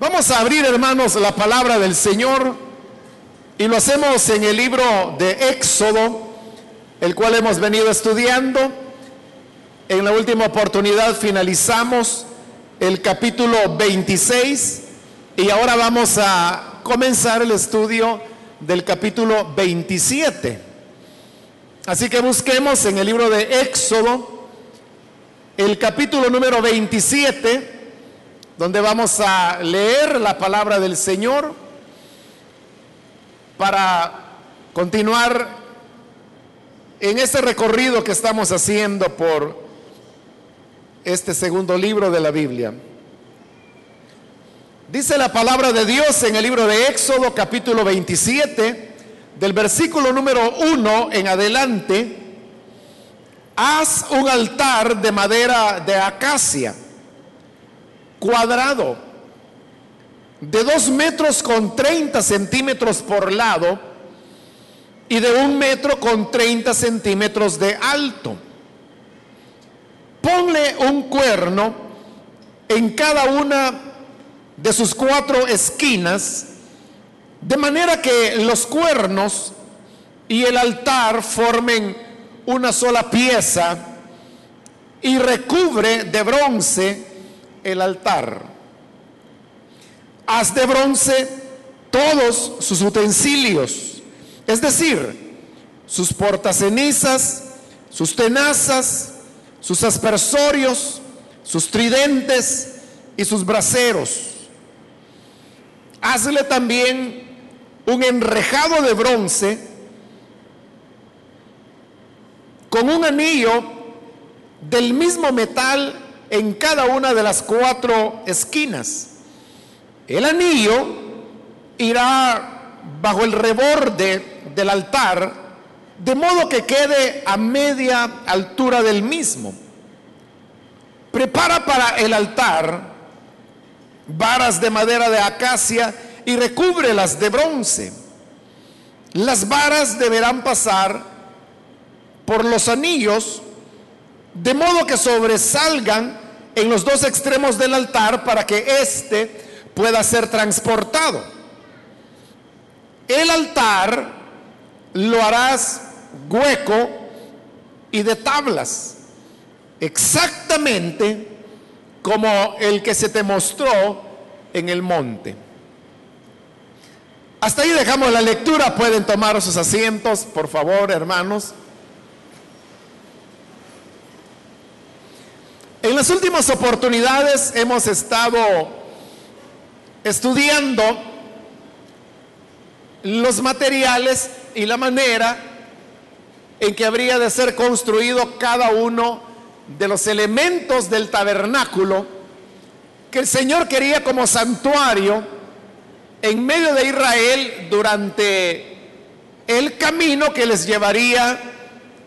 Vamos a abrir, hermanos, la palabra del Señor y lo hacemos en el libro de Éxodo, el cual hemos venido estudiando. En la última oportunidad finalizamos el capítulo 26 y ahora vamos a comenzar el estudio del capítulo 27. Así que busquemos en el libro de Éxodo el capítulo número 27 donde vamos a leer la palabra del Señor para continuar en este recorrido que estamos haciendo por este segundo libro de la Biblia. Dice la palabra de Dios en el libro de Éxodo capítulo 27, del versículo número 1 en adelante, haz un altar de madera de acacia cuadrado de dos metros con 30 centímetros por lado y de un metro con 30 centímetros de alto. Ponle un cuerno en cada una de sus cuatro esquinas, de manera que los cuernos y el altar formen una sola pieza y recubre de bronce el altar. Haz de bronce todos sus utensilios, es decir, sus portacenizas, sus tenazas, sus aspersorios, sus tridentes y sus braseros. Hazle también un enrejado de bronce con un anillo del mismo metal en cada una de las cuatro esquinas. El anillo irá bajo el reborde del altar, de modo que quede a media altura del mismo. Prepara para el altar varas de madera de acacia y recúbrelas de bronce. Las varas deberán pasar por los anillos de modo que sobresalgan en los dos extremos del altar para que éste pueda ser transportado. El altar lo harás hueco y de tablas, exactamente como el que se te mostró en el monte. Hasta ahí dejamos la lectura, pueden tomar sus asientos, por favor, hermanos. En las últimas oportunidades hemos estado estudiando los materiales y la manera en que habría de ser construido cada uno de los elementos del tabernáculo que el Señor quería como santuario en medio de Israel durante el camino que les llevaría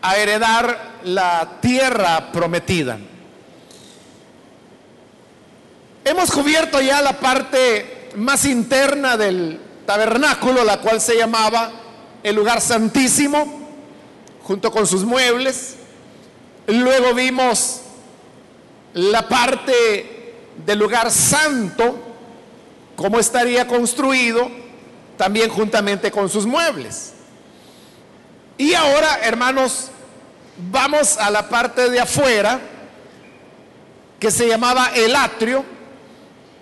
a heredar la tierra prometida. Hemos cubierto ya la parte más interna del tabernáculo, la cual se llamaba el lugar santísimo, junto con sus muebles. Luego vimos la parte del lugar santo, cómo estaría construido, también juntamente con sus muebles. Y ahora, hermanos, vamos a la parte de afuera, que se llamaba el atrio,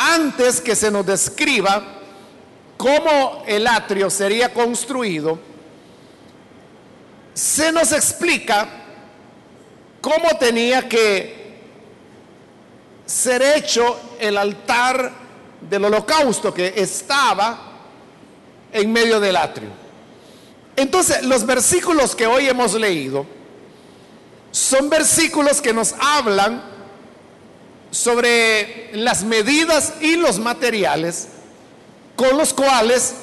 antes que se nos describa cómo el atrio sería construido, se nos explica cómo tenía que ser hecho el altar del holocausto que estaba en medio del atrio. Entonces, los versículos que hoy hemos leído son versículos que nos hablan sobre las medidas y los materiales con los cuales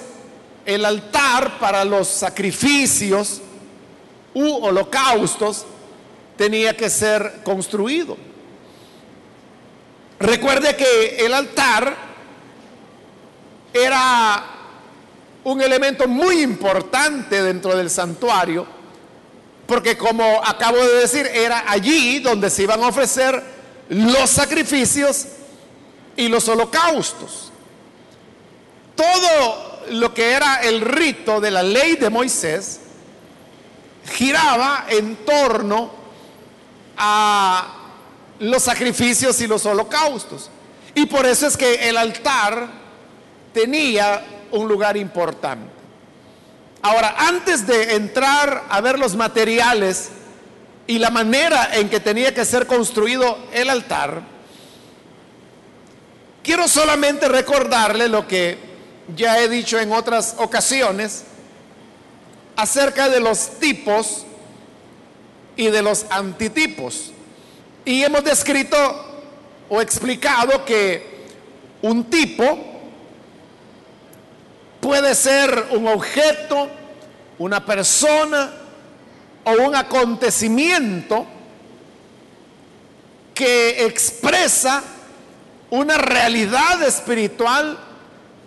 el altar para los sacrificios u holocaustos tenía que ser construido. Recuerde que el altar era un elemento muy importante dentro del santuario, porque como acabo de decir, era allí donde se iban a ofrecer los sacrificios y los holocaustos. todo lo que era el rito de la ley de Moisés giraba en torno a los sacrificios y los holocaustos. Y por eso es que el altar tenía un lugar importante. Ahora, antes de entrar a ver los materiales y la manera en que tenía que ser construido el altar, quiero solamente recordarle lo que ya he dicho en otras ocasiones acerca de los tipos y de los antitipos. Y hemos descrito o explicado que un tipo puede ser un objeto, una persona o un acontecimiento que expresa una realidad espiritual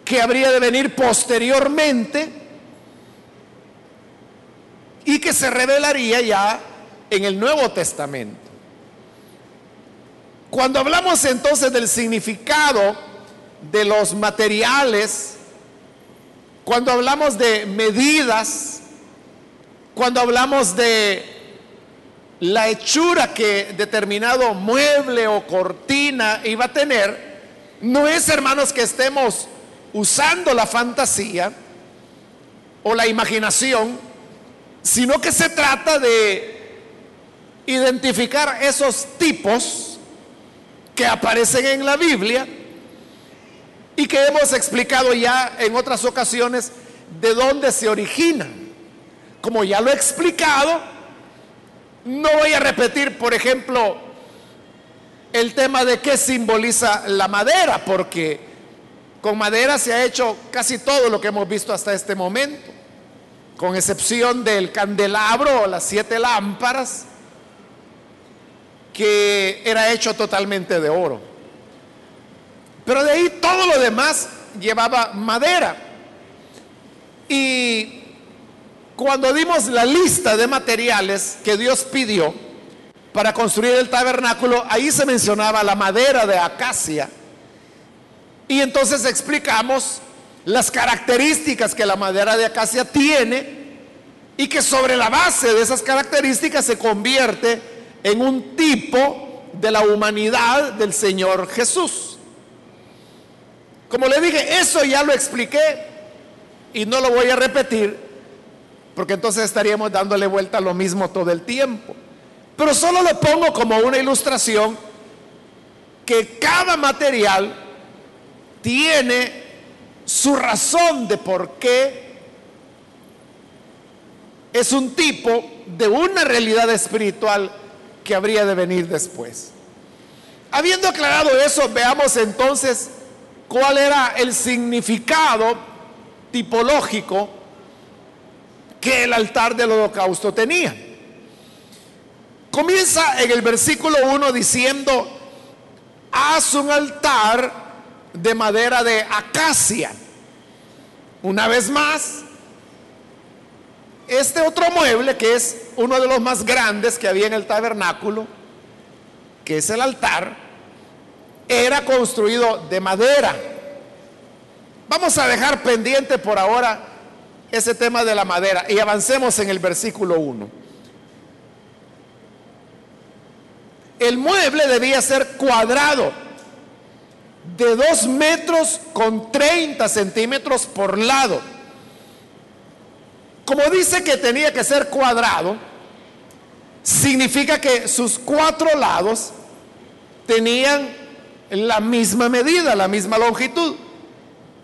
que habría de venir posteriormente y que se revelaría ya en el Nuevo Testamento. Cuando hablamos entonces del significado de los materiales, cuando hablamos de medidas, cuando hablamos de la hechura que determinado mueble o cortina iba a tener, no es, hermanos, que estemos usando la fantasía o la imaginación, sino que se trata de identificar esos tipos que aparecen en la Biblia y que hemos explicado ya en otras ocasiones de dónde se originan. Como ya lo he explicado, no voy a repetir, por ejemplo, el tema de qué simboliza la madera, porque con madera se ha hecho casi todo lo que hemos visto hasta este momento, con excepción del candelabro o las siete lámparas, que era hecho totalmente de oro. Pero de ahí todo lo demás llevaba madera. Y cuando dimos la lista de materiales que Dios pidió para construir el tabernáculo, ahí se mencionaba la madera de acacia. Y entonces explicamos las características que la madera de acacia tiene y que sobre la base de esas características se convierte en un tipo de la humanidad del Señor Jesús. Como le dije, eso ya lo expliqué y no lo voy a repetir porque entonces estaríamos dándole vuelta a lo mismo todo el tiempo. Pero solo lo pongo como una ilustración que cada material tiene su razón de por qué es un tipo de una realidad espiritual que habría de venir después. Habiendo aclarado eso, veamos entonces cuál era el significado tipológico que el altar del holocausto tenía. Comienza en el versículo 1 diciendo, haz un altar de madera de acacia. Una vez más, este otro mueble, que es uno de los más grandes que había en el tabernáculo, que es el altar, era construido de madera. Vamos a dejar pendiente por ahora ese tema de la madera y avancemos en el versículo 1. El mueble debía ser cuadrado de 2 metros con 30 centímetros por lado como dice que tenía que ser cuadrado, significa que sus cuatro lados tenían la misma medida, la misma longitud,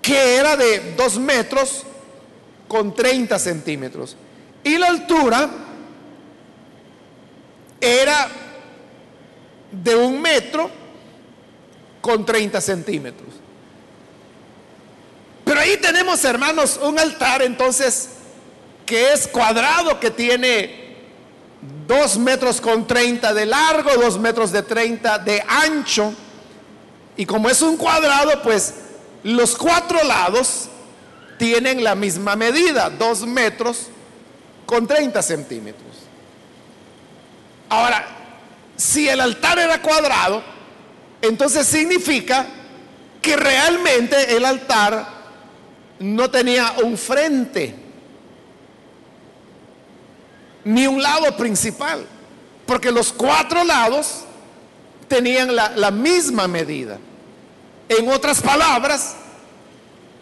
que era de 2 metros con 30 centímetros. Y la altura era de un metro con 30 centímetros. Pero ahí tenemos, hermanos, un altar entonces que es cuadrado, que tiene 2 metros con 30 de largo, 2 metros de 30 de ancho. Y como es un cuadrado, pues los cuatro lados tienen la misma medida, 2 metros con 30 centímetros. Ahora, si el altar era cuadrado, entonces significa que realmente el altar no tenía un frente, ni un lado principal, porque los cuatro lados tenían la, la misma medida. En otras palabras,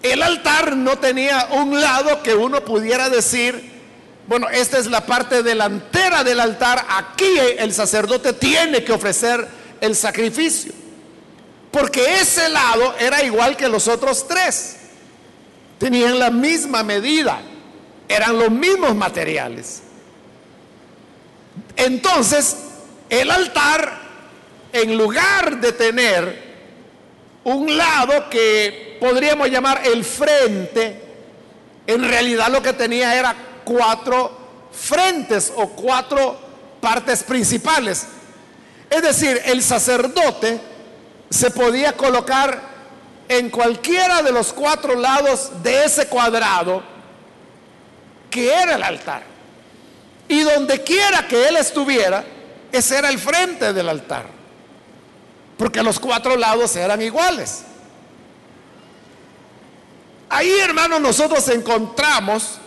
el altar no tenía un lado que uno pudiera decir, bueno, esta es la parte delantera del altar, aquí el sacerdote tiene que ofrecer el sacrificio. Porque ese lado era igual que los otros tres. Tenían la misma medida, eran los mismos materiales. Entonces, el altar, en lugar de tener un lado que podríamos llamar el frente, en realidad lo que tenía era cuatro frentes o cuatro partes principales. Es decir, el sacerdote se podía colocar en cualquiera de los cuatro lados de ese cuadrado que era el altar. Y donde quiera que él estuviera, ese era el frente del altar porque los cuatro lados eran iguales. Ahí, hermanos, nosotros encontramos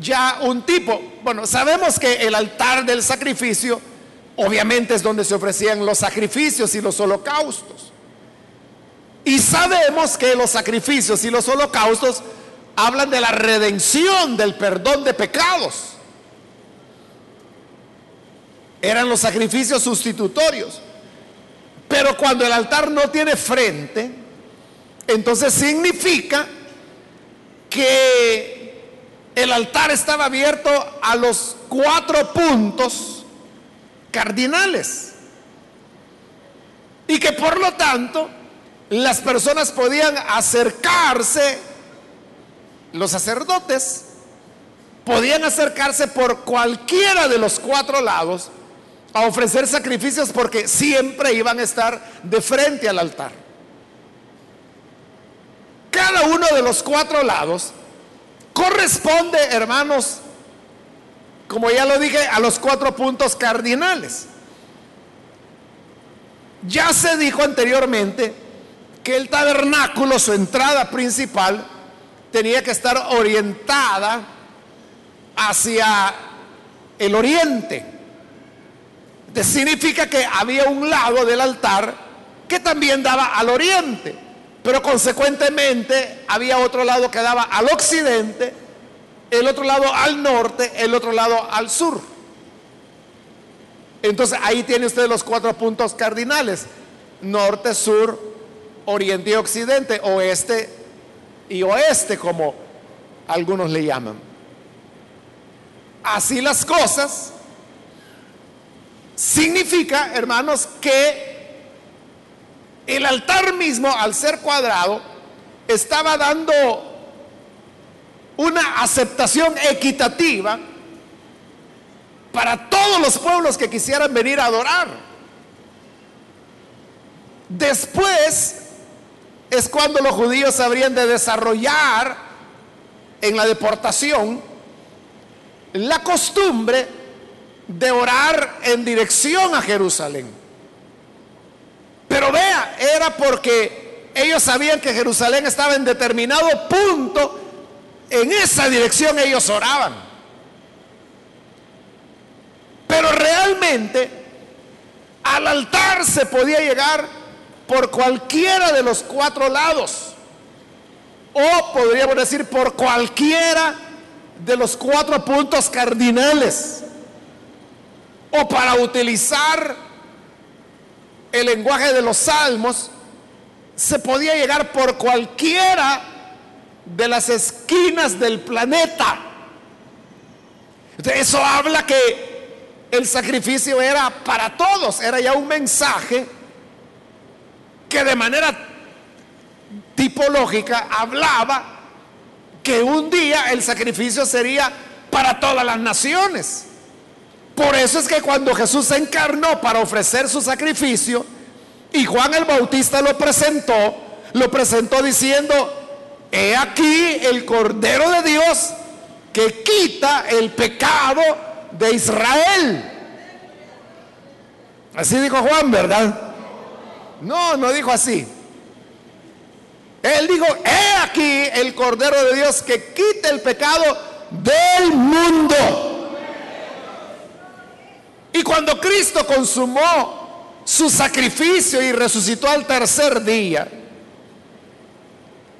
ya un tipo, bueno, sabemos que el altar del sacrificio obviamente es donde se ofrecían los sacrificios y los holocaustos. Y sabemos que los sacrificios y los holocaustos hablan de la redención, del perdón de pecados. Eran los sacrificios sustitutorios. Pero cuando el altar no tiene frente, entonces significa que el altar estaba abierto a los cuatro puntos cardinales. Y que por lo tanto las personas podían acercarse, los sacerdotes podían acercarse por cualquiera de los cuatro lados a ofrecer sacrificios porque siempre iban a estar de frente al altar. Cada uno de los cuatro lados corresponde, hermanos, como ya lo dije, a los cuatro puntos cardinales. Ya se dijo anteriormente que el tabernáculo, su entrada principal, tenía que estar orientada hacia el oriente significa que había un lado del altar que también daba al oriente, pero consecuentemente había otro lado que daba al occidente, el otro lado al norte, el otro lado al sur. Entonces ahí tiene usted los cuatro puntos cardinales, norte, sur, oriente y occidente, oeste y oeste, como algunos le llaman. Así las cosas, Significa, hermanos, que el altar mismo, al ser cuadrado, estaba dando una aceptación equitativa para todos los pueblos que quisieran venir a adorar. Después es cuando los judíos habrían de desarrollar en la deportación la costumbre de orar en dirección a Jerusalén. Pero vea, era porque ellos sabían que Jerusalén estaba en determinado punto, en esa dirección ellos oraban. Pero realmente al altar se podía llegar por cualquiera de los cuatro lados. O podríamos decir por cualquiera de los cuatro puntos cardinales o para utilizar el lenguaje de los salmos, se podía llegar por cualquiera de las esquinas del planeta. eso habla que el sacrificio era para todos, era ya un mensaje que de manera tipológica hablaba que un día el sacrificio sería para todas las naciones. Por eso es que cuando Jesús se encarnó para ofrecer su sacrificio y Juan el Bautista lo presentó, lo presentó diciendo, he aquí el Cordero de Dios que quita el pecado de Israel. Así dijo Juan, ¿verdad? No, no dijo así. Él dijo, he aquí el Cordero de Dios que quita el pecado del mundo. Y cuando Cristo consumó su sacrificio y resucitó al tercer día,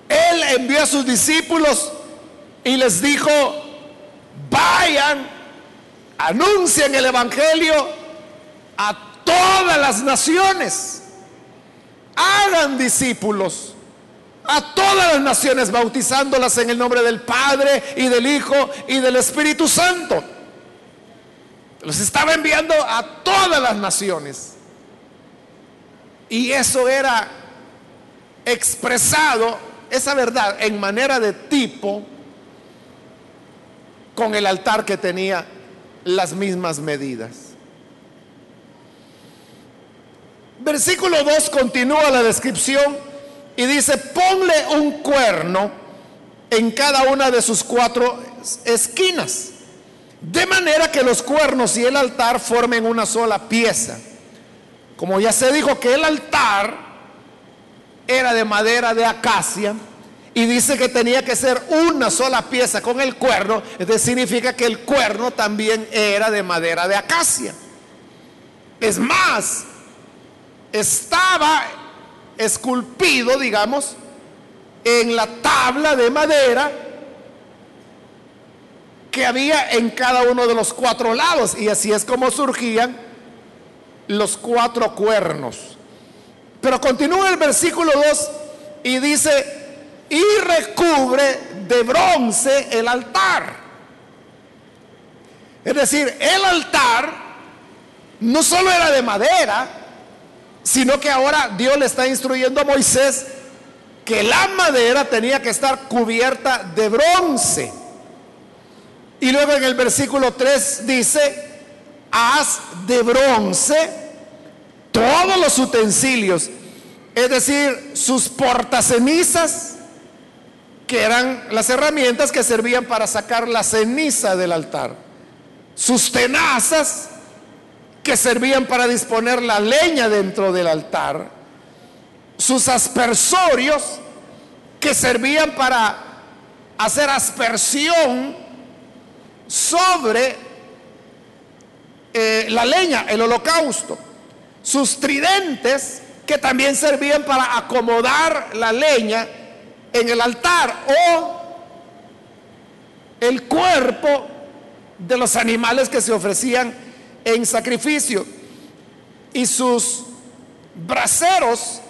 Él envió a sus discípulos y les dijo, vayan, anuncien el Evangelio a todas las naciones, hagan discípulos a todas las naciones, bautizándolas en el nombre del Padre y del Hijo y del Espíritu Santo. Los estaba enviando a todas las naciones. Y eso era expresado, esa verdad, en manera de tipo, con el altar que tenía las mismas medidas. Versículo 2 continúa la descripción y dice, ponle un cuerno en cada una de sus cuatro esquinas, de manera que los cuernos y el altar formen una sola pieza. Como ya se dijo que el altar era de madera de acacia, y dice que tenía que ser una sola pieza con el cuerno, esto significa que el cuerno también era de madera de acacia. Es más, estaba esculpido, digamos, en la tabla de madera que había en cada uno de los cuatro lados. Y así es como surgían los cuatro cuernos. Pero continúa el versículo 2 y dice, y recubre de bronce el altar. Es decir, el altar no solo era de madera, sino que ahora Dios le está instruyendo a Moisés que la madera tenía que estar cubierta de bronce. Y luego en el versículo 3 dice, haz de bronce todos los utensilios, es decir, sus portacenizas, que eran las herramientas que servían para sacar la ceniza del altar, sus tenazas, que servían para disponer la leña dentro del altar, sus aspersorios, que servían para hacer aspersión sobre eh, la leña, el holocausto, sus tridentes, que también servían para acomodar la leña en el altar o el cuerpo de los animales que se ofrecían en sacrificio. Y sus braseros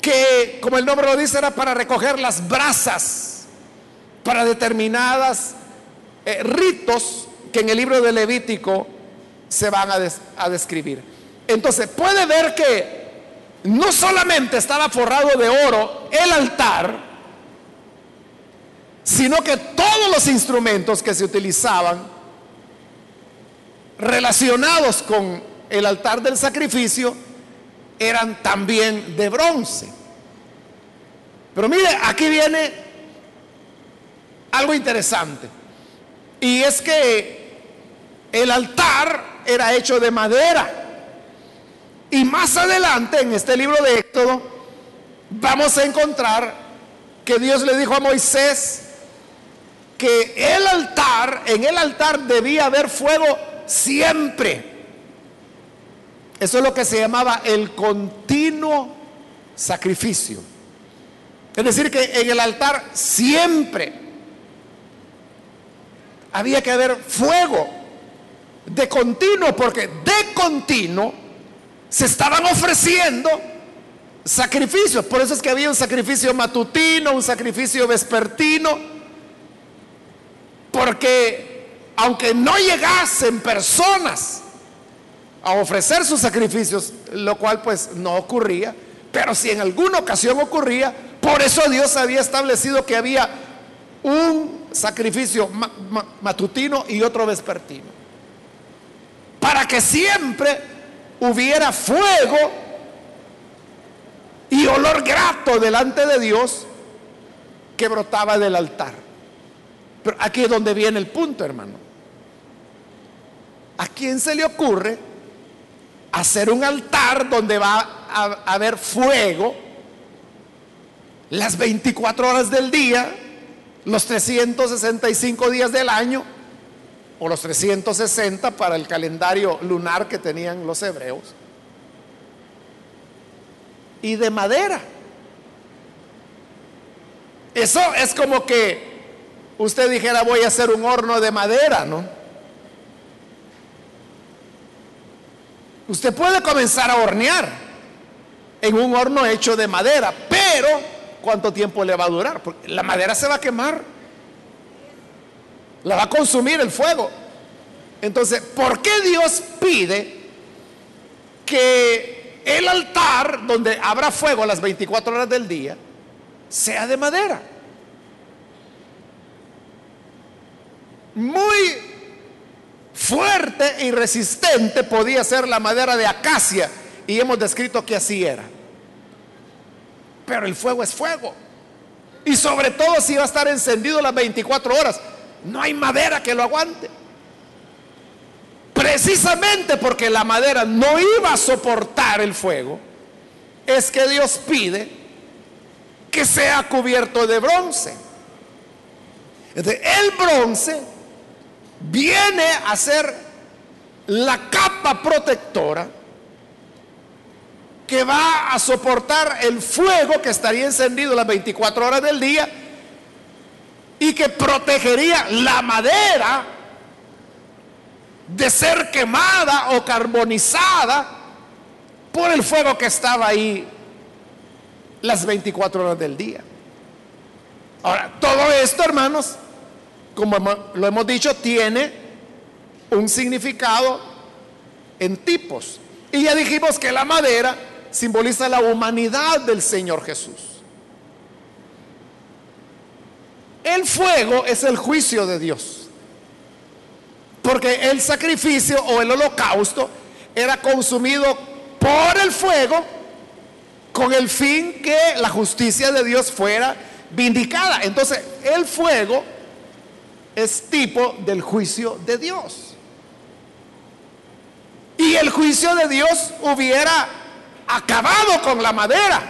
que como el nombre lo dice era para recoger las brasas para determinadas eh, ritos que en el libro de Levítico se van a, a describir. Entonces puede ver que no solamente estaba forrado de oro el altar, sino que todos los instrumentos que se utilizaban relacionados con el altar del sacrificio eran también de bronce. Pero mire, aquí viene algo interesante. Y es que el altar era hecho de madera. Y más adelante en este libro de Éxodo vamos a encontrar que Dios le dijo a Moisés, que el altar, en el altar debía haber fuego siempre. Eso es lo que se llamaba el continuo sacrificio. Es decir, que en el altar siempre había que haber fuego de continuo, porque de continuo se estaban ofreciendo sacrificios. Por eso es que había un sacrificio matutino, un sacrificio vespertino porque aunque no llegasen personas a ofrecer sus sacrificios, lo cual pues no ocurría, pero si en alguna ocasión ocurría, por eso Dios había establecido que había un sacrificio matutino y otro vespertino. Para que siempre hubiera fuego y olor grato delante de Dios que brotaba del altar. Pero aquí es donde viene el punto, hermano. ¿A quién se le ocurre hacer un altar donde va a haber fuego las 24 horas del día, los 365 días del año, o los 360 para el calendario lunar que tenían los hebreos, y de madera. Eso es como que usted dijera voy a hacer un horno de madera, ¿no? Usted puede comenzar a hornear en un horno hecho de madera, pero ¿cuánto tiempo le va a durar? Porque la madera se va a quemar, la va a consumir el fuego. Entonces, ¿por qué Dios pide que el altar donde habrá fuego las 24 horas del día sea de madera? Muy fuerte y resistente podía ser la madera de acacia y hemos descrito que así era. Pero el fuego es fuego. Y sobre todo si va a estar encendido las 24 horas. No hay madera que lo aguante. Precisamente porque la madera no iba a soportar el fuego, es que Dios pide que sea cubierto de bronce. el bronce viene a ser la capa protectora que va a soportar el fuego que estaría encendido las 24 horas del día y que protegería la madera de ser quemada o carbonizada por el fuego que estaba ahí las 24 horas del día. Ahora, todo esto, hermanos, como lo hemos dicho, tiene un significado en tipos. Y ya dijimos que la madera simboliza la humanidad del Señor Jesús. El fuego es el juicio de Dios. Porque el sacrificio o el holocausto era consumido por el fuego con el fin que la justicia de Dios fuera vindicada. Entonces, el fuego es tipo del juicio de Dios. Y el juicio de Dios hubiera acabado con la madera.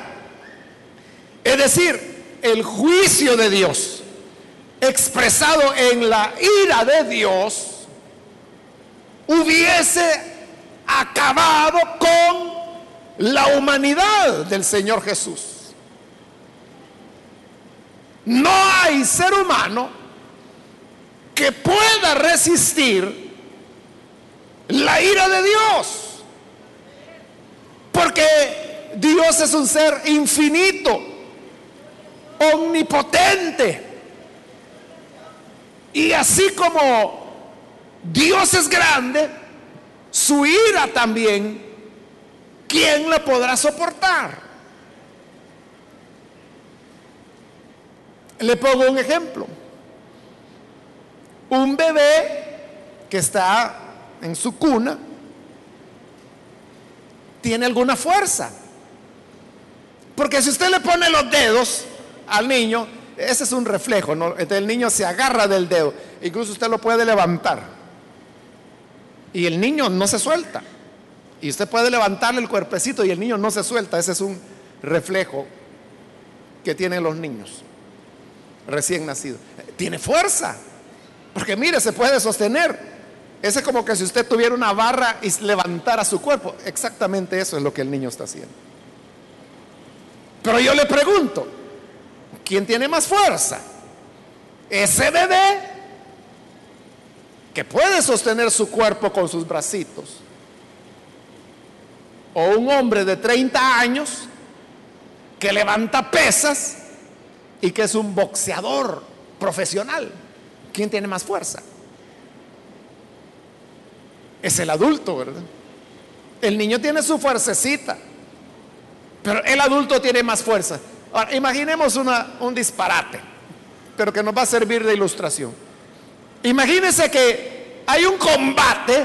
Es decir, el juicio de Dios expresado en la ira de Dios hubiese acabado con la humanidad del Señor Jesús. No hay ser humano que pueda resistir la ira de Dios. Porque Dios es un ser infinito, omnipotente. Y así como Dios es grande, su ira también, ¿quién la podrá soportar? Le pongo un ejemplo un bebé que está en su cuna tiene alguna fuerza. Porque si usted le pone los dedos al niño, ese es un reflejo, el niño se agarra del dedo, incluso usted lo puede levantar. Y el niño no se suelta. Y usted puede levantarle el cuerpecito y el niño no se suelta. Ese es un reflejo que tienen los niños recién nacidos. Tiene fuerza. Porque mire, se puede sostener. Ese es como que si usted tuviera una barra y levantara su cuerpo. Exactamente eso es lo que el niño está haciendo. Pero yo le pregunto, ¿quién tiene más fuerza? ¿Ese bebé que puede sostener su cuerpo con sus bracitos? ¿O un hombre de 30 años que levanta pesas y que es un boxeador profesional? ¿Quién tiene más fuerza? Es el adulto, ¿verdad? El niño tiene su fuercecita, pero el adulto tiene más fuerza. Ahora, imaginemos un disparate, pero que nos va a servir de ilustración. Imagínense que hay un combate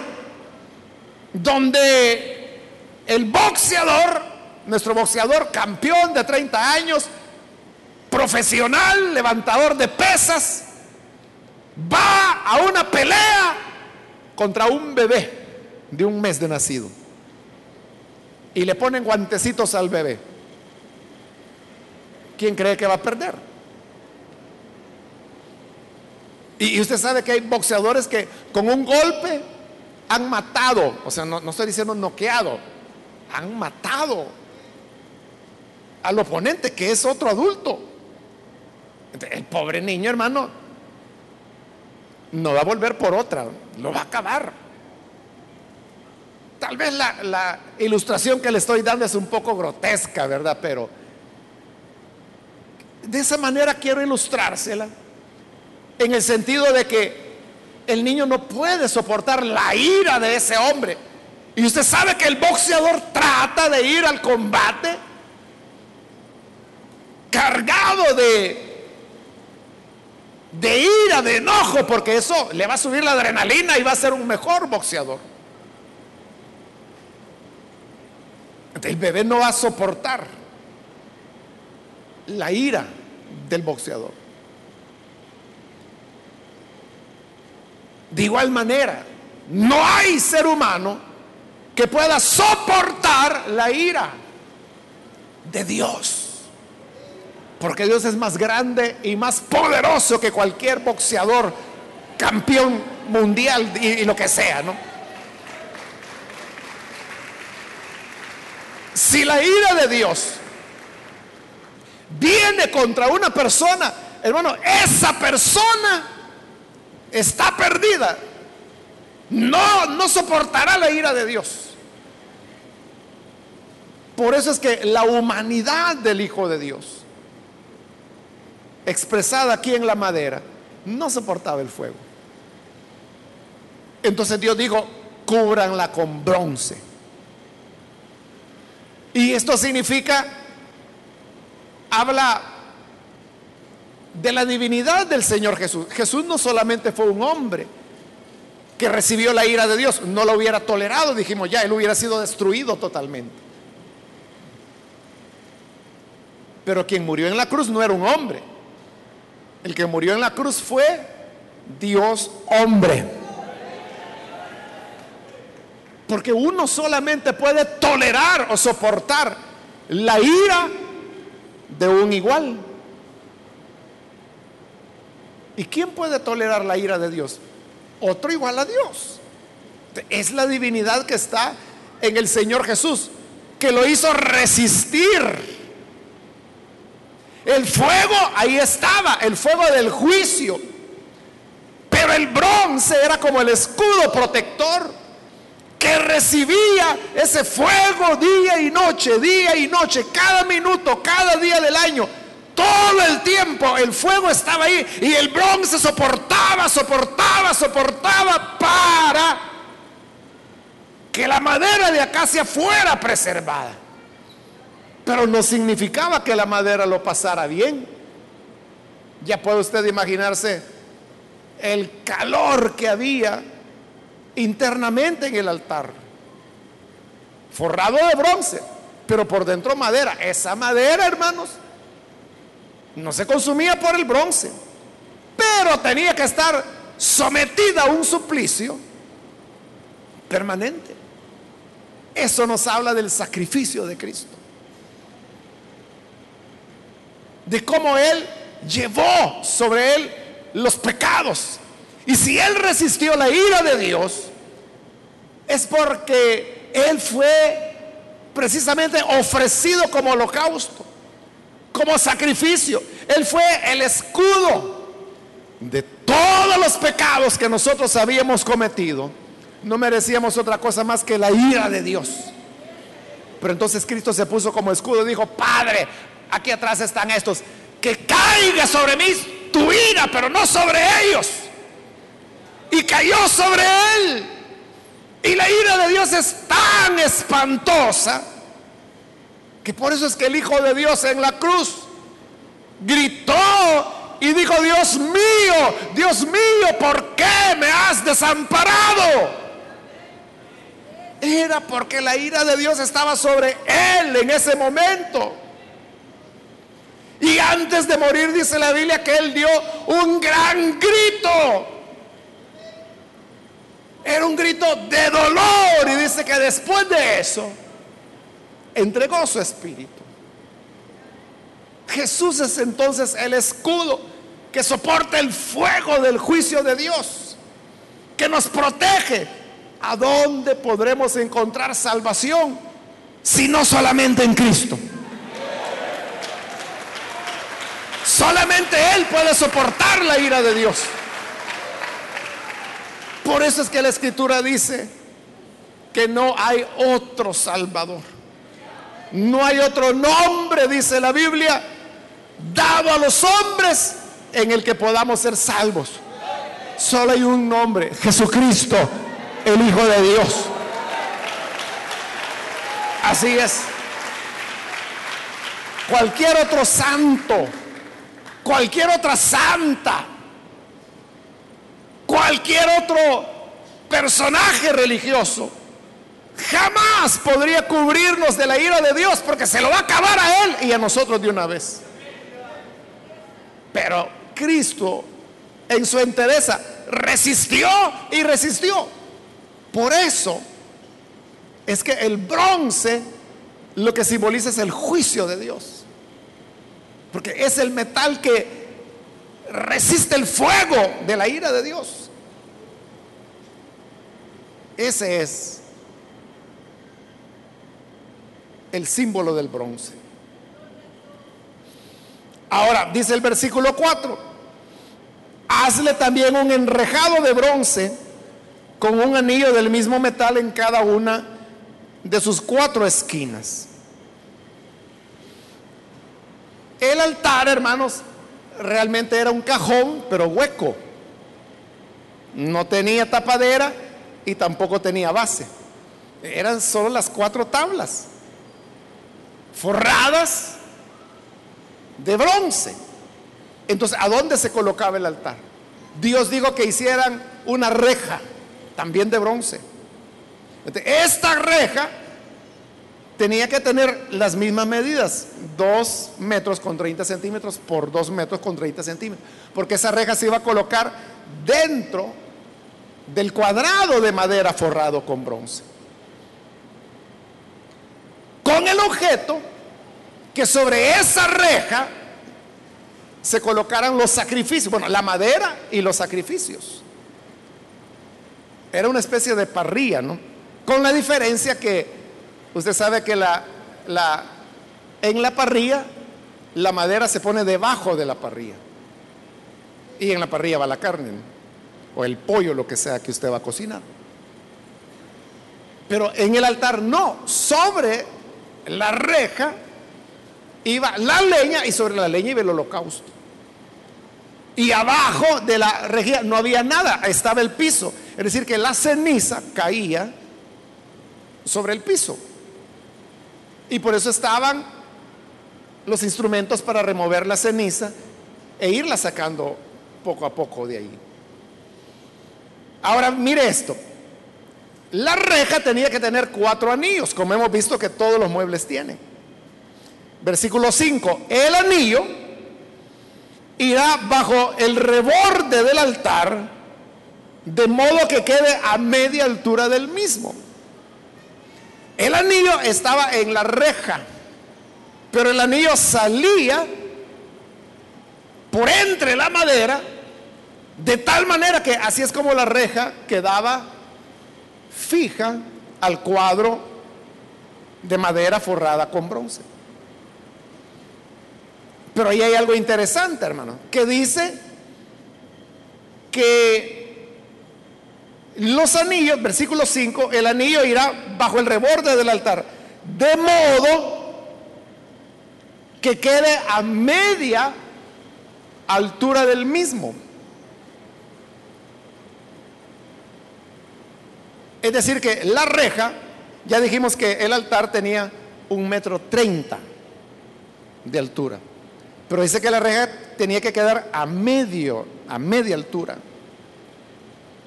donde el boxeador, nuestro boxeador campeón de 30 años, profesional, levantador de pesas, va a una pelea contra un bebé de un mes de nacido. Y le ponen guantecitos al bebé. ¿quién cree que va a perder? Y, usted sabe que hay boxeadores que con un golpe han matado, o sea, no, estoy diciendo noqueado, han matado al oponente que es otro adulto. El pobre niño, hermano, no va a volver por otra, lo va a acabar. Tal vez la, la, ilustración que le estoy dando es un poco grotesca, ¿verdad? Pero de esa manera quiero ilustrársela, en el sentido de que el niño no puede soportar la ira de ese hombre. Y usted sabe que el boxeador trata de ir al combate cargado de, de ira, de enojo, porque eso le va a subir la adrenalina y va a ser un mejor boxeador. El bebé no va a soportar la ira del boxeador. De igual manera, no hay ser humano que pueda soportar la ira de Dios. Porque Dios es más grande y más poderoso que cualquier boxeador, campeón mundial y, lo que sea, ¿no? Si la ira de Dios viene contra una persona, hermano, esa persona está perdida. No, no soportará la ira de Dios. Por eso es que la humanidad del Hijo de Dios expresada aquí en la madera, no soportaba el fuego. Entonces Dios dijo, cúbranla con bronce. Y esto significa, habla de la divinidad del Señor Jesús. Jesús no solamente fue un hombre que recibió la ira de Dios, no lo hubiera tolerado, dijimos ya, él hubiera sido destruido totalmente. Pero quien murió en la cruz no era un hombre, el que murió en la cruz fue Dios hombre. Porque uno solamente puede tolerar o soportar la ira de un igual. ¿Y quién puede tolerar la ira de Dios? Otro igual a Dios. Es la divinidad que está en el Señor Jesús, que lo hizo resistir el fuego ahí estaba, el fuego del juicio. Pero el bronce era como el escudo protector que recibía ese fuego día y noche, día y noche, cada minuto, cada día del año. Todo el tiempo el fuego estaba ahí y el bronce soportaba, soportaba, soportaba para que la madera de acacia fuera preservada. Pero no significaba que la madera lo pasara bien. Ya puede usted imaginarse el calor que había internamente en el altar. Forrado de bronce, pero por dentro madera. Esa madera, hermanos, no se consumía por el bronce, pero tenía que estar sometida a un suplicio permanente. Eso nos habla del sacrificio de Cristo de cómo Él llevó sobre Él los pecados. Y si Él resistió la ira de Dios, es porque Él fue precisamente ofrecido como holocausto, como sacrificio. Él fue el escudo de todos los pecados que nosotros habíamos cometido. No merecíamos otra cosa más que la ira de Dios. Pero entonces Cristo se puso como escudo y dijo, Padre, aquí atrás están estos, que caiga sobre mí tu ira, pero no sobre ellos. Y cayó sobre él. Y la ira de Dios es tan espantosa que por eso es que el Hijo de Dios en la cruz gritó y dijo, Dios mío, Dios mío, ¿por qué me has desamparado? Era porque la ira de Dios estaba sobre él en ese momento. Y antes de morir dice la Biblia que él dio un gran grito. Era un grito de dolor y dice que después de eso entregó su espíritu. Jesús es entonces el escudo que soporta el fuego del juicio de Dios, que nos protege. ¿A dónde podremos encontrar salvación? Si no solamente en Cristo. Solamente Él puede soportar la ira de Dios. Por eso es que la escritura dice que no hay otro Salvador. No hay otro nombre, dice la Biblia, dado a los hombres en el que podamos ser salvos. Solo hay un nombre, Jesucristo, el Hijo de Dios. Así es. Cualquier otro santo, cualquier otra santa, cualquier otro personaje religioso, jamás podría cubrirnos de la ira de Dios porque se lo va a acabar a Él y a nosotros de una vez. Pero Cristo en su entereza resistió y resistió. Por eso es que el bronce lo que simboliza es el juicio de Dios. Porque es el metal que resiste el fuego de la ira de Dios. Ese es el símbolo del bronce. Ahora, dice el versículo 4, hazle también un enrejado de bronce con un anillo del mismo metal en cada una de sus cuatro esquinas. El altar, hermanos, realmente era un cajón, pero hueco. No tenía tapadera y tampoco tenía base. Eran solo las cuatro tablas, forradas de bronce. Entonces, ¿a dónde se colocaba el altar? Dios dijo que hicieran una reja, también de bronce. esta reja tenía que tener las mismas medidas, 2 metros con 30 centímetros por 2 metros con 30 centímetros, porque esa reja se iba a colocar dentro del cuadrado de madera forrado con bronce. Con el objeto que sobre esa reja se colocaran los sacrificios, bueno, la madera y los sacrificios. Era una especie de parrilla, ¿no? Con la diferencia que usted sabe que en la parrilla la madera se pone debajo de la parrilla. Y en la parrilla va la carne, o el pollo, lo que sea que usted va a cocinar. Pero en el altar no, sobre la reja iba la leña y sobre la leña iba el holocausto. Y abajo de la regia no había nada, estaba el piso. Es decir, que la ceniza caía sobre el piso. Y por eso estaban los instrumentos para remover la ceniza e irla sacando poco a poco de ahí. Ahora, mire esto. La reja tenía que tener cuatro anillos, como hemos visto que todos los muebles tienen. Versículo 5, el anillo irá bajo el reborde del altar, de modo que quede a media altura del mismo. El anillo estaba en la reja, pero el anillo salía por entre la madera, de tal manera que así es como la reja quedaba fija al cuadro de madera forrada con bronce. Pero ahí hay algo interesante, hermano, que dice que los anillos, versículo 5, el anillo irá bajo el reborde del altar, de modo que quede a media altura del mismo. Es decir, que la reja, ya dijimos que el altar tenía un metro treinta de altura. Pero dice que la reja tenía que quedar a medio, a media altura.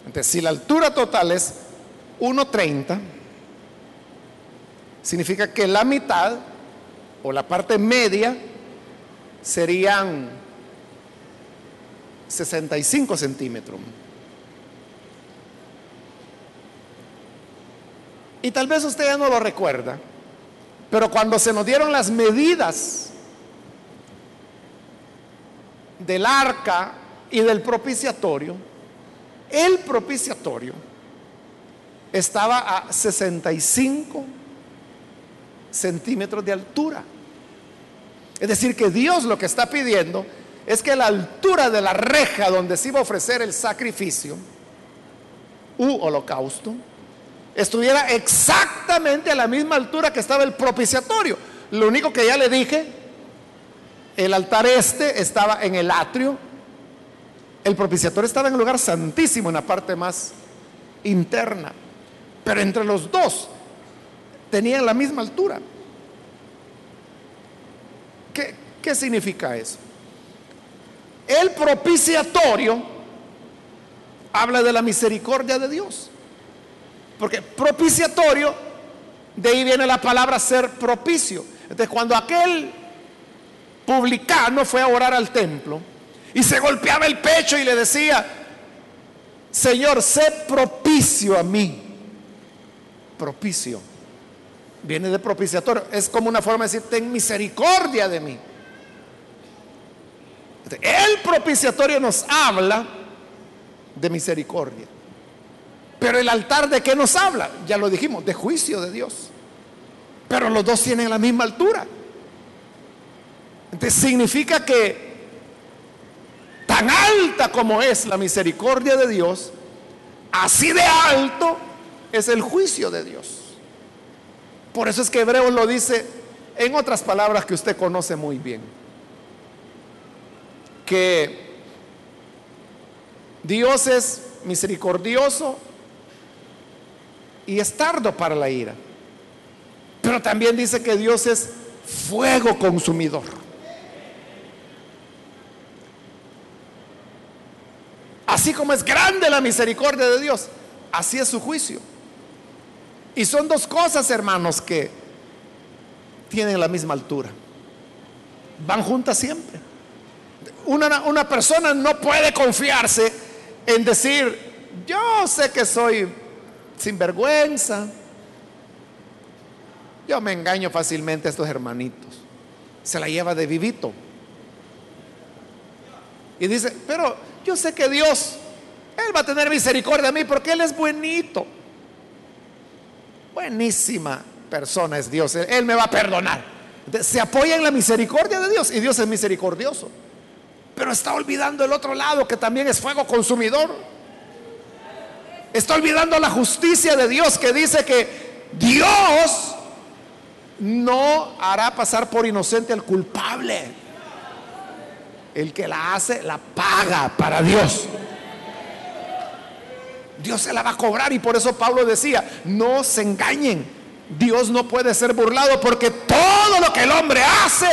Entonces, si la altura total es 1.30, significa que la mitad o la parte media serían 65 centímetros. Y tal vez usted ya no lo recuerda, pero cuando se nos dieron las medidas del arca y del propiciatorio, el propiciatorio estaba a 65 centímetros de altura. Es decir, que Dios lo que está pidiendo es que la altura de la reja donde se iba a ofrecer el sacrificio u holocausto estuviera exactamente a la misma altura que estaba el propiciatorio. Lo único que ya le dije, el altar este estaba en el atrio, el propiciatorio estaba en el lugar santísimo, en la parte más interna, pero entre los dos tenían la misma altura. ¿Qué, qué significa eso? El propiciatorio habla de la misericordia de Dios. Porque propiciatorio, de ahí viene la palabra ser propicio. Entonces, cuando aquel publicano fue a orar al templo y se golpeaba el pecho y le decía, Señor, sé propicio a mí. Propicio. Viene de propiciatorio. Es como una forma de decir, ten misericordia de mí. El propiciatorio nos habla de misericordia. Pero el altar de qué nos habla? Ya lo dijimos, de juicio de Dios. Pero los dos tienen la misma altura. Entonces significa que tan alta como es la misericordia de Dios, así de alto es el juicio de Dios. Por eso es que Hebreos lo dice en otras palabras que usted conoce muy bien. Que Dios es misericordioso y es tardo para la ira. Pero también dice que Dios es fuego consumidor. Así como es grande la misericordia de Dios, así es su juicio. Y son dos cosas, hermanos, que tienen la misma altura. Van juntas siempre. Una, una persona no puede confiarse en decir, yo sé que soy sinvergüenza. Yo me engaño fácilmente a estos hermanitos. Se la lleva de vivito. Y dice, pero yo sé que Dios, Él va a tener misericordia de mí porque Él es buenito. Buenísima persona es Dios. Él me va a perdonar. Se apoya en la misericordia de Dios y Dios es misericordioso. Pero está olvidando el otro lado que también es fuego consumidor. Está olvidando la justicia de Dios que dice que Dios no hará pasar por inocente al culpable. El que la hace, la paga para Dios. Dios se la va a cobrar y por eso Pablo decía, no se engañen. Dios no puede ser burlado porque todo lo que el hombre hace,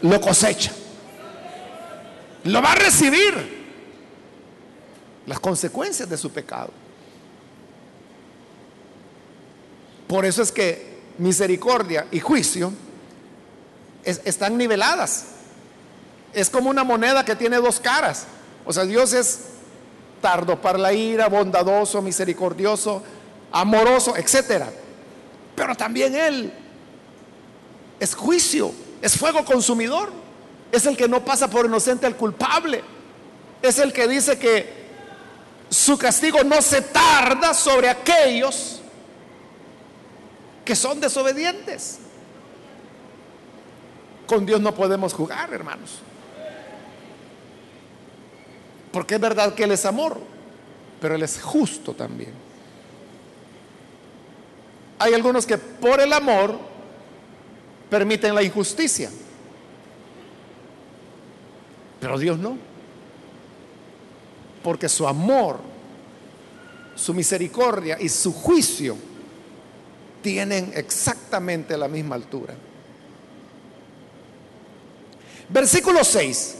lo cosecha. Lo va a recibir. Las consecuencias de su pecado. Por eso es que misericordia y juicio están niveladas. Es como una moneda que tiene dos caras. O sea, Dios es tardo para la ira, bondadoso, misericordioso, amoroso, etc. Pero también Él es juicio, es fuego consumidor. Es el que no pasa por inocente al culpable. Es el que dice que su castigo no se tarda sobre aquellos que son desobedientes. Con Dios no podemos jugar, hermanos. Porque es verdad que Él es amor, pero Él es justo también. Hay algunos que por el amor permiten la injusticia, pero Dios no. Porque su amor, su misericordia y su juicio tienen exactamente la misma altura. Versículo 6.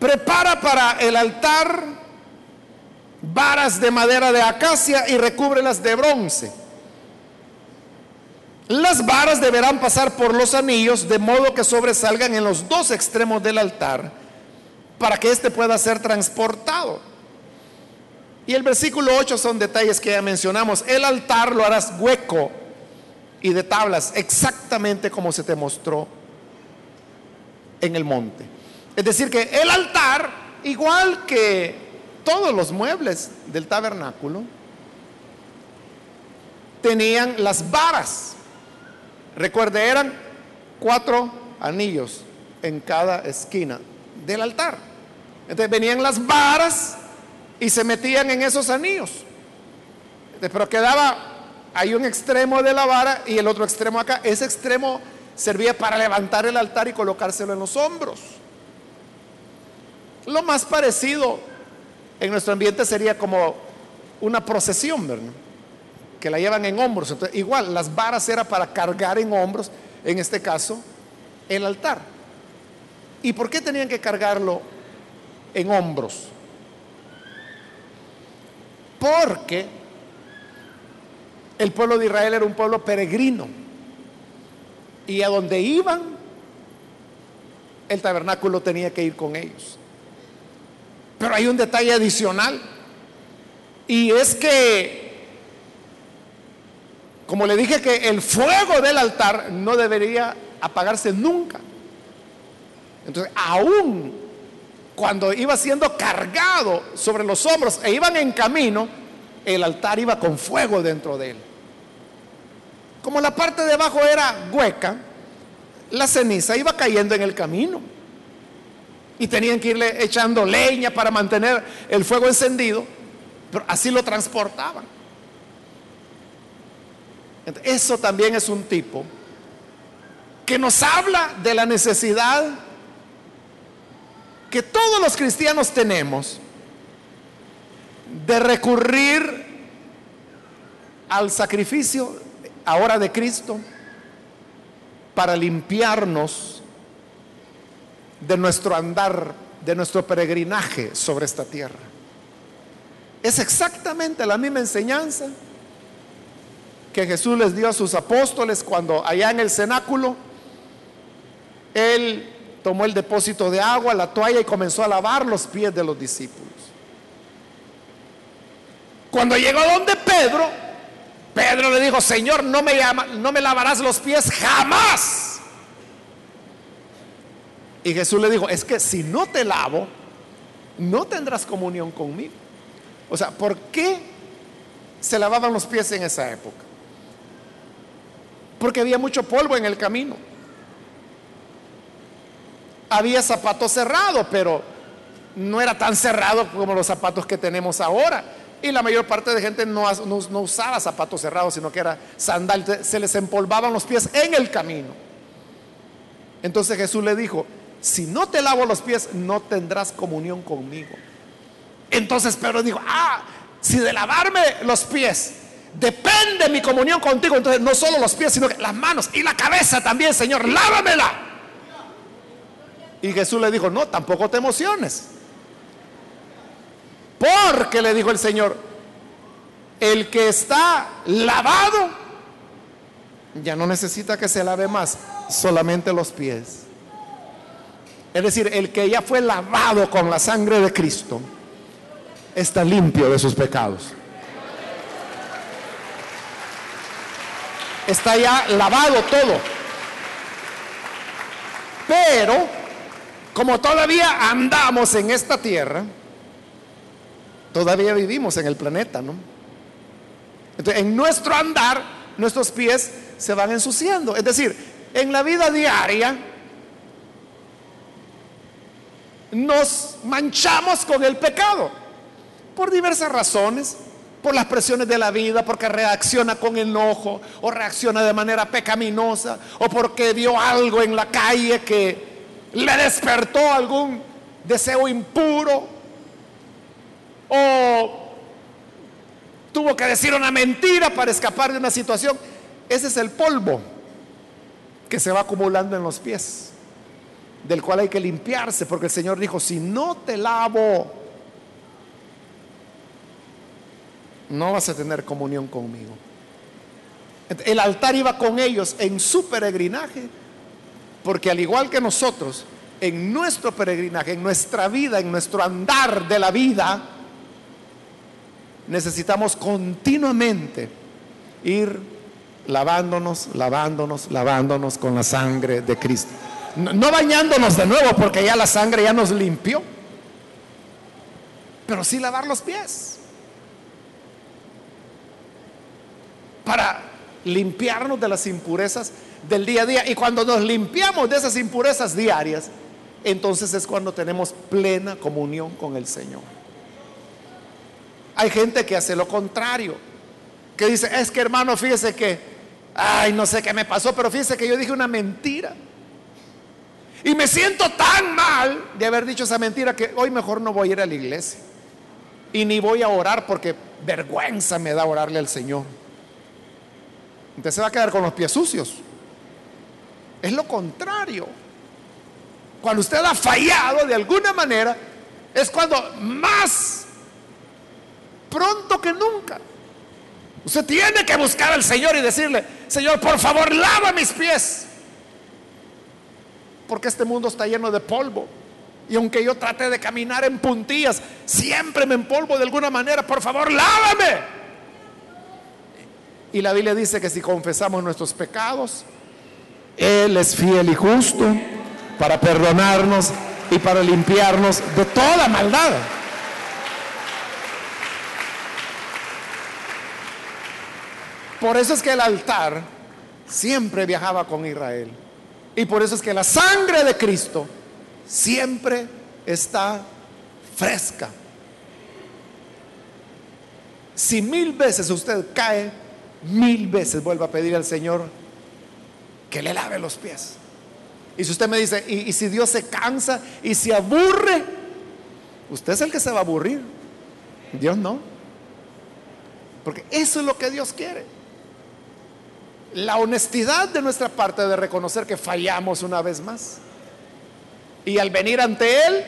Prepara para el altar varas de madera de acacia y recúbrelas de bronce. Las varas deberán pasar por los anillos de modo que sobresalgan en los dos extremos del altar para que éste pueda ser transportado. Y el versículo 8 son detalles que ya mencionamos. El altar lo harás hueco y de tablas, exactamente como se te mostró en el monte. Es decir, que el altar, igual que todos los muebles del tabernáculo, tenían las varas. Recuerde, eran cuatro anillos en cada esquina del altar. Entonces venían las varas y se metían en esos anillos. pero quedaba, hay un extremo de la vara y el otro extremo acá. Ese extremo servía para levantar el altar y colocárselo en los hombros. Lo más parecido en nuestro ambiente sería como una procesión, ¿verdad? Que la llevan en hombros. igual, las varas era para cargar en hombros, en este caso, el altar. ¿Y por qué tenían que cargarlo en hombros? Porque el pueblo de Israel era un pueblo peregrino. Y a donde iban, el tabernáculo tenía que ir con ellos. Pero hay un detalle adicional. Y es que, como le dije que el fuego del altar no debería apagarse nunca. Entonces, aún cuando iba siendo cargado sobre los hombros e iban en camino, el altar iba con fuego dentro de él. Como la parte de abajo era hueca, la ceniza iba cayendo en el camino. Y tenían que irle echando leña para mantener el fuego encendido, pero así lo transportaban. Eso también es un tipo que nos habla de la necesidad que todos los cristianos tenemos de recurrir al sacrificio ahora de Cristo para limpiarnos de nuestro andar, de nuestro peregrinaje sobre esta tierra. Es exactamente la misma enseñanza que Jesús les dio a sus apóstoles cuando allá en el cenáculo, Él tomó el depósito de agua, la toalla y comenzó a lavar los pies de los discípulos. Cuando llegó donde Pedro, Pedro le dijo, Señor, no me, llama, no me lavarás los pies jamás. Y Jesús le dijo, es que si no te lavo, no tendrás comunión conmigo. O sea, ¿por qué se lavaban los pies en esa época? Porque había mucho polvo en el camino había zapatos cerrados, pero no era tan cerrado como los zapatos que tenemos ahora. Y la mayor parte de gente no, no, usaba zapatos cerrados, sino que era sandal. Se les empolvaban los pies en el camino. Entonces Jesús le dijo, si no te lavo los pies, no tendrás comunión conmigo. Entonces Pedro dijo, ah, si de lavarme los pies depende mi comunión contigo, entonces no solo los pies, sino que las manos y la cabeza también, Señor, lávamela. Y Jesús le dijo, no, tampoco te emociones. Porque le dijo el Señor, el que está lavado ya no necesita que se lave más, solamente los pies. Es decir, el que ya fue lavado con la sangre de Cristo está limpio de sus pecados. Está ya lavado todo. Pero como todavía andamos en esta tierra, todavía vivimos en el planeta, ¿no? Entonces, en nuestro andar, nuestros pies se van ensuciando. Es decir, en la vida diaria, nos manchamos con el pecado. Por diversas razones, por las presiones de la vida, porque reacciona con enojo o reacciona de manera pecaminosa o porque vio algo en la calle que le despertó algún deseo impuro o tuvo que decir una mentira para escapar de una situación. Ese es el polvo que se va acumulando en los pies, del cual hay que limpiarse, porque el Señor dijo, si no te lavo, no vas a tener comunión conmigo. El altar iba con ellos en su peregrinaje porque al igual que nosotros, en nuestro peregrinaje, en nuestra vida, en nuestro andar de la vida, necesitamos continuamente ir lavándonos, lavándonos, lavándonos con la sangre de Cristo. No bañándonos de nuevo porque ya la sangre ya nos limpió, pero sí lavar los pies. Para limpiarnos de las impurezas del día a día. Y cuando nos limpiamos de esas impurezas diarias, entonces es cuando tenemos plena comunión con el Señor. Hay gente que hace lo contrario, que dice, es que hermano, fíjese que, ay, no sé qué me pasó, pero fíjese que yo dije una mentira. Y me siento tan mal de haber dicho esa mentira que hoy mejor no voy a ir a la iglesia. Y ni voy a orar porque vergüenza me da orarle al Señor. Entonces se va a quedar con los pies sucios. Es lo contrario. Cuando usted ha fallado de alguna manera, es cuando más pronto que nunca. Usted tiene que buscar al Señor y decirle, Señor, por favor, lava mis pies. Porque este mundo está lleno de polvo. Y aunque yo trate de caminar en puntillas, siempre me empolvo de alguna manera. Por favor, lávame. Y la Biblia dice que si confesamos nuestros pecados, Él es fiel y justo para perdonarnos y para limpiarnos de toda maldad. Por eso es que el altar siempre viajaba con Israel. Y por eso es que la sangre de Cristo siempre está fresca. Si mil veces usted cae, mil veces vuelva a pedir al Señor que le lave los pies. Y si usted me dice, y, si Dios se cansa y se aburre, usted es el que se va a aburrir. Dios no. Porque eso es lo que Dios quiere. La honestidad de nuestra parte de reconocer que fallamos una vez más. Y al venir ante Él,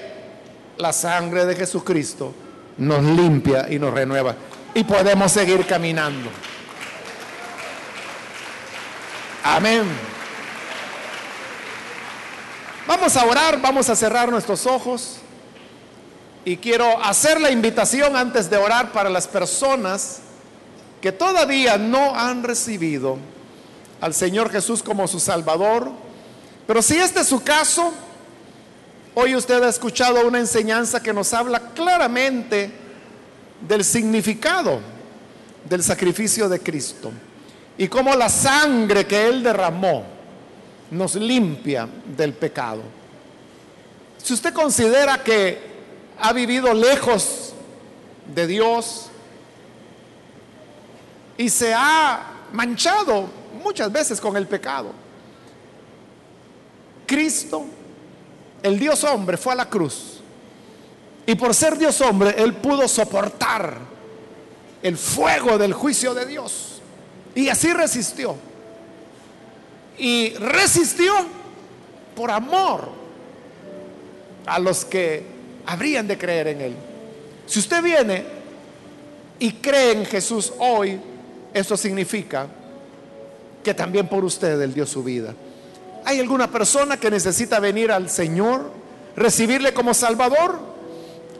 la sangre de Jesucristo nos limpia y nos renueva. Y podemos seguir caminando. Amén. Vamos a orar, vamos a cerrar nuestros ojos. Y quiero hacer la invitación antes de orar para las personas que todavía no han recibido al Señor Jesús como su Salvador. Pero si este es su caso, hoy usted ha escuchado una enseñanza que nos habla claramente del significado del sacrificio de Cristo y cómo la sangre que Él derramó nos limpia del pecado. Si usted considera que ha vivido lejos de Dios y se ha manchado muchas veces con el pecado, Cristo, el Dios hombre, fue a la cruz. Y por ser Dios hombre, Él pudo soportar el fuego del juicio de Dios. Y así resistió. Y resistió por amor a los que habrían de creer en Él. Si usted viene y cree en Jesús hoy, eso significa que también por usted Él dio su vida. ¿Hay alguna persona que necesita venir al Señor, recibirle como Salvador?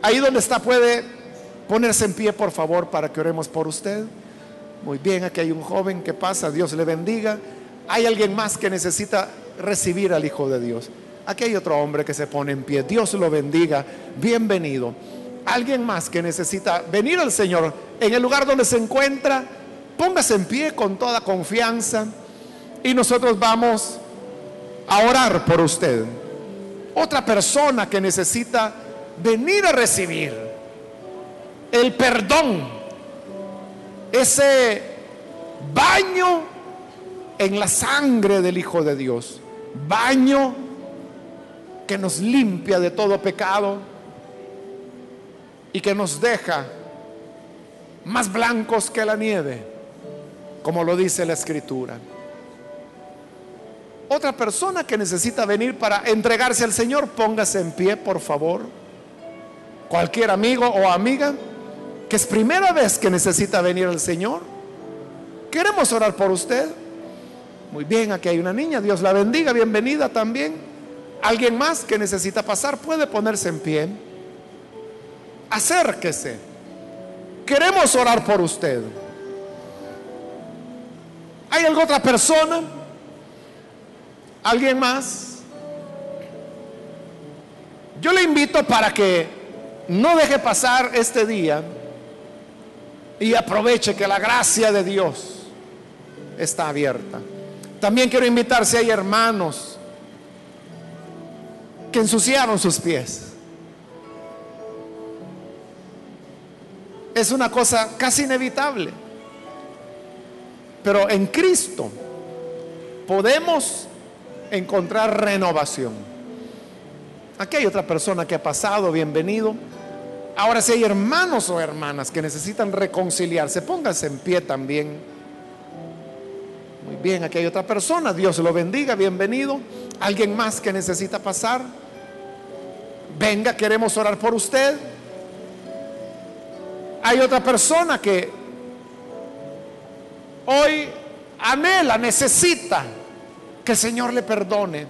Ahí donde está puede ponerse en pie, por favor, para que oremos por usted. Muy bien, aquí hay un joven que pasa, Dios le bendiga. Hay alguien más que necesita recibir al Hijo de Dios. Aquí hay otro hombre que se pone en pie. Dios lo bendiga. Bienvenido. Alguien más que necesita venir al Señor en el lugar donde se encuentra. Póngase en pie con toda confianza y nosotros vamos a orar por usted. Otra persona que necesita venir a recibir el perdón. Ese baño en la sangre del Hijo de Dios, baño que nos limpia de todo pecado y que nos deja más blancos que la nieve, como lo dice la Escritura. Otra persona que necesita venir para entregarse al Señor, póngase en pie, por favor. Cualquier amigo o amiga que es primera vez que necesita venir al Señor. Queremos orar por usted. Muy bien, aquí hay una niña, Dios la bendiga, bienvenida también. Alguien más que necesita pasar puede ponerse en pie. Acérquese. Queremos orar por usted. ¿Hay alguna otra persona? ¿Alguien más? Yo le invito para que no deje pasar este día y aproveche que la gracia de Dios está abierta. También quiero invitar si hay hermanos que ensuciaron sus pies. Es una cosa casi inevitable. Pero en Cristo podemos encontrar renovación. Aquí hay otra persona que ha pasado, bienvenido. Ahora si hay hermanos o hermanas que necesitan reconciliarse, pónganse en pie también. Muy bien, aquí hay otra persona, Dios lo bendiga, bienvenido. ¿Alguien más que necesita pasar? Venga, queremos orar por usted. Hay otra persona que hoy anhela, necesita que el Señor le perdone.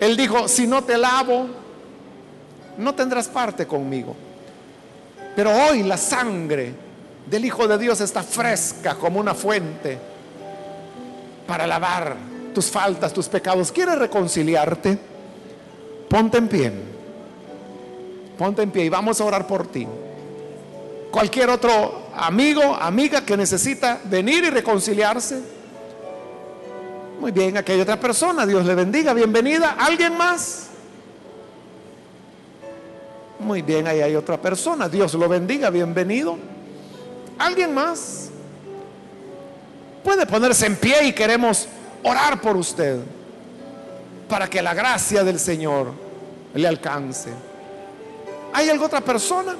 Él dijo, si no te lavo, no tendrás parte conmigo. Pero hoy la sangre del Hijo de Dios está fresca como una fuente para lavar tus faltas, tus pecados. ¿Quieres reconciliarte? Ponte en pie. Ponte en pie y vamos a orar por ti. Cualquier otro amigo, amiga que necesita venir y reconciliarse. Muy bien, aquí hay otra persona. Dios le bendiga. Bienvenida. ¿Alguien más? Muy bien, ahí hay otra persona. Dios lo bendiga, bienvenido. ¿Alguien más? Puede ponerse en pie y queremos orar por usted para que la gracia del Señor le alcance. ¿Hay alguna otra persona?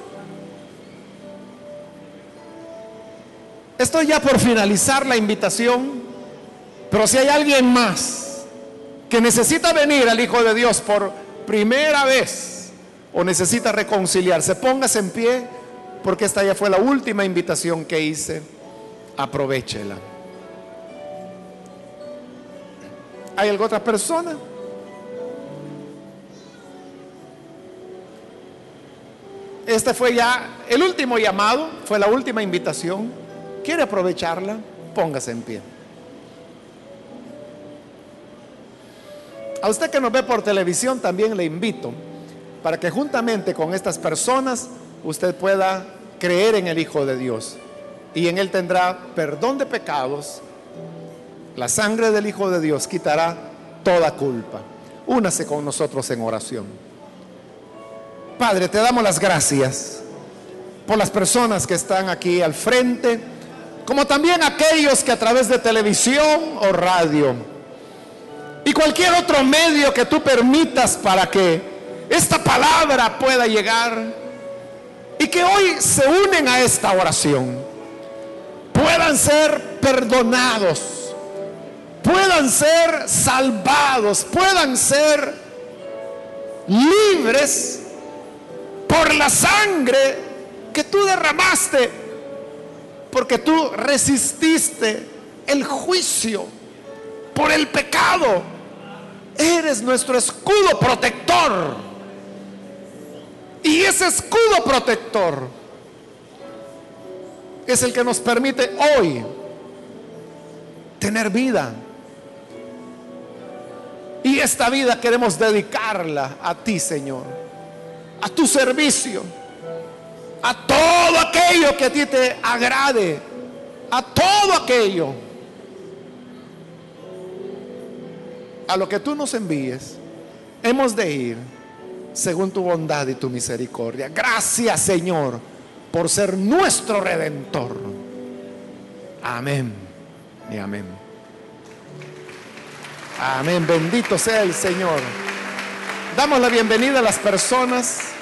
Estoy ya por finalizar la invitación, pero si hay alguien más que necesita venir al Hijo de Dios por primera vez, o necesita reconciliarse, póngase en pie porque esta ya fue la última invitación que hice. Aprovechela. ¿Hay alguna otra persona? Este fue ya el último llamado, fue la última invitación. ¿Quiere aprovecharla? Póngase en pie. A usted que nos ve por televisión también le invito para que juntamente con estas personas usted pueda creer en el Hijo de Dios y en Él tendrá perdón de pecados. La sangre del Hijo de Dios quitará toda culpa. Únase con nosotros en oración. Padre, te damos las gracias por las personas que están aquí al frente, como también aquellos que a través de televisión o radio y cualquier otro medio que tú permitas para que esta palabra pueda llegar y que hoy se unen a esta oración, puedan ser perdonados, puedan ser salvados, puedan ser libres por la sangre que tú derramaste, porque tú resististe el juicio por el pecado. Eres nuestro escudo protector y ese escudo protector es el que nos permite hoy tener vida. Y esta vida queremos dedicarla a ti, Señor, a tu servicio, a todo aquello que a ti te agrade, a todo aquello, a lo que tú nos envíes, hemos de ir según tu bondad y tu misericordia. Gracias Señor por ser nuestro redentor. Amén y amén. Amén, bendito sea el Señor. Damos la bienvenida a las personas